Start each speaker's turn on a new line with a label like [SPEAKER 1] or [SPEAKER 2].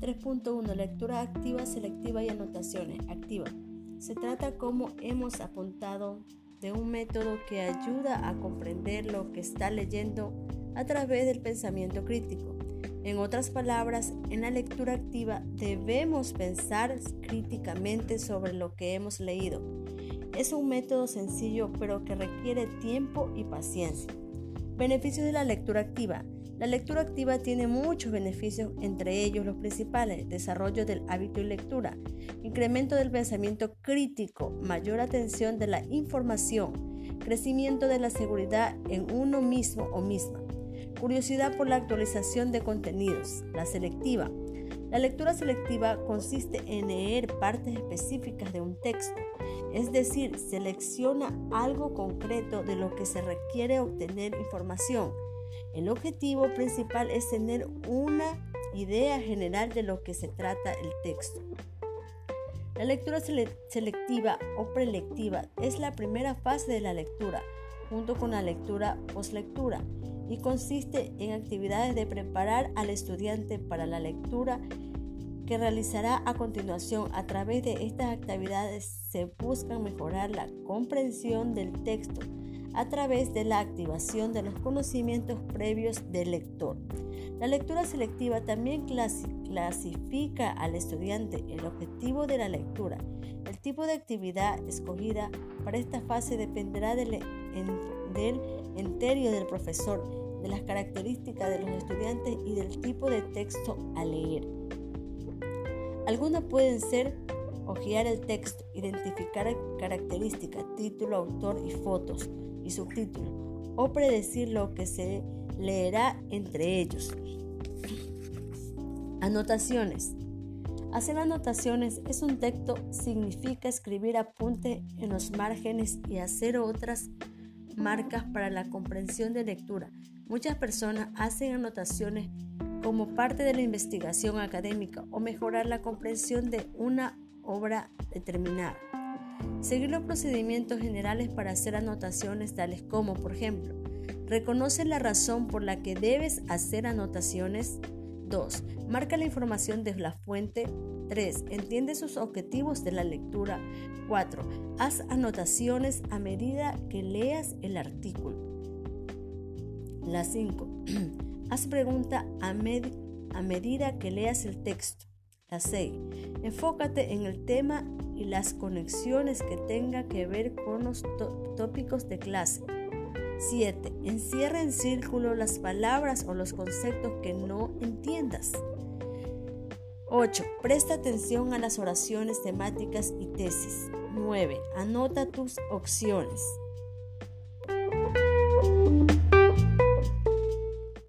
[SPEAKER 1] 8.1 Lectura activa, selectiva y anotaciones. Activa. Se trata, como hemos apuntado, de un método que ayuda a comprender lo que está leyendo a través del pensamiento crítico. En otras palabras, en la lectura activa debemos pensar críticamente sobre lo que hemos leído. Es un método sencillo pero que requiere tiempo y paciencia. Beneficios de la lectura activa. La lectura activa tiene muchos beneficios, entre ellos los principales, desarrollo del hábito y lectura, incremento del pensamiento crítico, mayor atención de la información, crecimiento de la seguridad en uno mismo o misma, Curiosidad por la actualización de contenidos. La selectiva. La lectura selectiva consiste en leer partes específicas de un texto, es decir, selecciona algo concreto de lo que se requiere obtener información. El objetivo principal es tener una idea general de lo que se trata el texto. La lectura selectiva o prelectiva es la primera fase de la lectura, junto con la lectura postlectura y consiste en actividades de preparar al estudiante para la lectura que realizará a continuación. A través de estas actividades se busca mejorar la comprensión del texto a través de la activación de los conocimientos previos del lector. La lectura selectiva también clasifica al estudiante el objetivo de la lectura. El tipo de actividad escogida para esta fase dependerá del, del enterio del profesor, de las características de los estudiantes y del tipo de texto a leer. Algunas pueden ser hojear el texto, identificar características, título, autor y fotos y subtítulos, o predecir lo que se leerá entre ellos. Anotaciones. Hacer anotaciones es un texto, significa escribir apunte en los márgenes y hacer otras marcas para la comprensión de lectura. Muchas personas hacen anotaciones como parte de la investigación académica o mejorar la comprensión de una obra determinada. Seguir los procedimientos generales para hacer anotaciones tales como, por ejemplo, reconoce la razón por la que debes hacer anotaciones. 2. Marca la información de la fuente 3. Entiende sus objetivos de la lectura. 4. Haz anotaciones a medida que leas el artículo. La 5. Haz pregunta a, a medida que leas el texto. La 6. Enfócate en el tema y las conexiones que tenga que ver con los tópicos de clase. 7. Encierra en círculo las palabras o los conceptos que no entiendas. 8. Presta atención a las oraciones temáticas y tesis. 9. Anota tus opciones.